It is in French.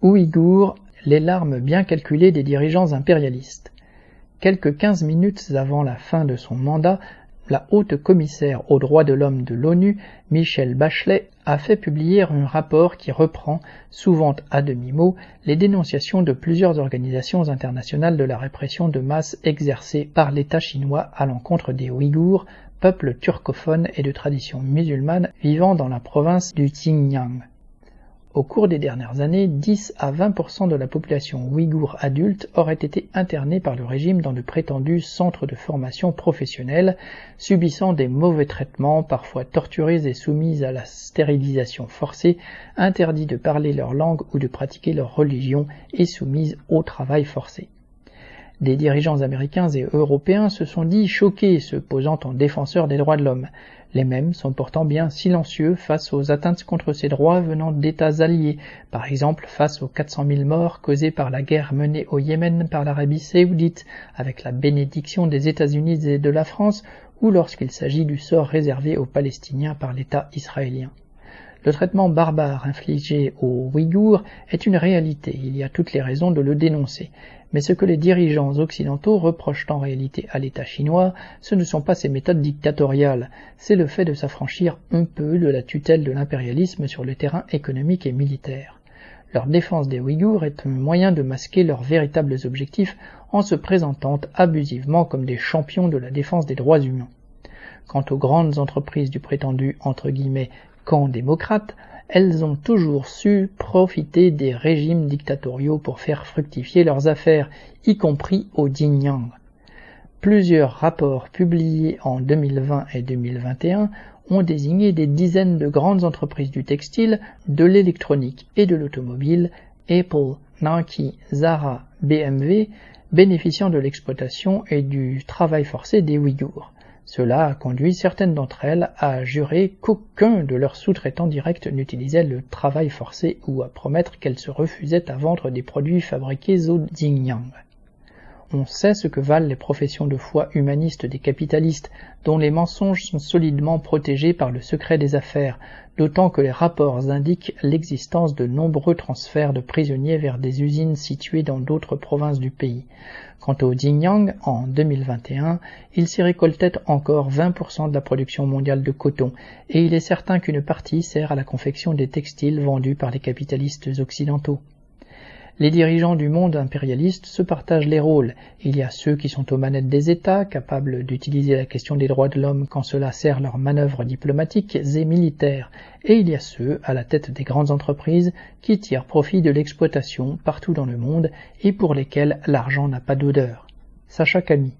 Ouïghours, les larmes bien calculées des dirigeants impérialistes. Quelques quinze minutes avant la fin de son mandat, la haute commissaire aux droits de l'homme de l'ONU, Michelle Bachelet, a fait publier un rapport qui reprend, souvent à demi-mot, les dénonciations de plusieurs organisations internationales de la répression de masse exercée par l'État chinois à l'encontre des Ouïghours, peuple turcophone et de tradition musulmane vivant dans la province du Xinjiang. Au cours des dernières années, 10 à 20% de la population ouïghour adulte aurait été internée par le régime dans de prétendus centres de formation professionnelle, subissant des mauvais traitements, parfois torturées et soumises à la stérilisation forcée, interdits de parler leur langue ou de pratiquer leur religion et soumises au travail forcé. Des dirigeants américains et européens se sont dit choqués, se posant en défenseurs des droits de l'homme. Les mêmes sont pourtant bien silencieux face aux atteintes contre ces droits venant d'États alliés, par exemple face aux 400 000 morts causés par la guerre menée au Yémen par l'Arabie saoudite, avec la bénédiction des États-Unis et de la France, ou lorsqu'il s'agit du sort réservé aux Palestiniens par l'État israélien. Le traitement barbare infligé aux Ouïghours est une réalité, il y a toutes les raisons de le dénoncer. Mais ce que les dirigeants occidentaux reprochent en réalité à l'État chinois, ce ne sont pas ses méthodes dictatoriales, c'est le fait de s'affranchir un peu de la tutelle de l'impérialisme sur le terrain économique et militaire. Leur défense des Ouïghours est un moyen de masquer leurs véritables objectifs en se présentant abusivement comme des champions de la défense des droits humains. Quant aux grandes entreprises du prétendu entre guillemets camp démocrate, elles ont toujours su profiter des régimes dictatoriaux pour faire fructifier leurs affaires, y compris au Xinjiang. Plusieurs rapports publiés en 2020 et 2021 ont désigné des dizaines de grandes entreprises du textile, de l'électronique et de l'automobile, Apple, Nike, Zara, BMW, bénéficiant de l'exploitation et du travail forcé des Ouïghours. Cela a conduit certaines d'entre elles à jurer qu'aucun de leurs sous-traitants directs n'utilisait le travail forcé ou à promettre qu'elles se refusaient à vendre des produits fabriqués au Xinjiang. On sait ce que valent les professions de foi humanistes des capitalistes, dont les mensonges sont solidement protégés par le secret des affaires, d'autant que les rapports indiquent l'existence de nombreux transferts de prisonniers vers des usines situées dans d'autres provinces du pays. Quant au Xinjiang, en 2021, il s'y récoltait encore 20% de la production mondiale de coton, et il est certain qu'une partie sert à la confection des textiles vendus par les capitalistes occidentaux. Les dirigeants du monde impérialiste se partagent les rôles. Il y a ceux qui sont aux manettes des États, capables d'utiliser la question des droits de l'homme quand cela sert leurs manœuvres diplomatiques et militaires, et il y a ceux à la tête des grandes entreprises qui tirent profit de l'exploitation partout dans le monde et pour lesquels l'argent n'a pas d'odeur. Sacha Camille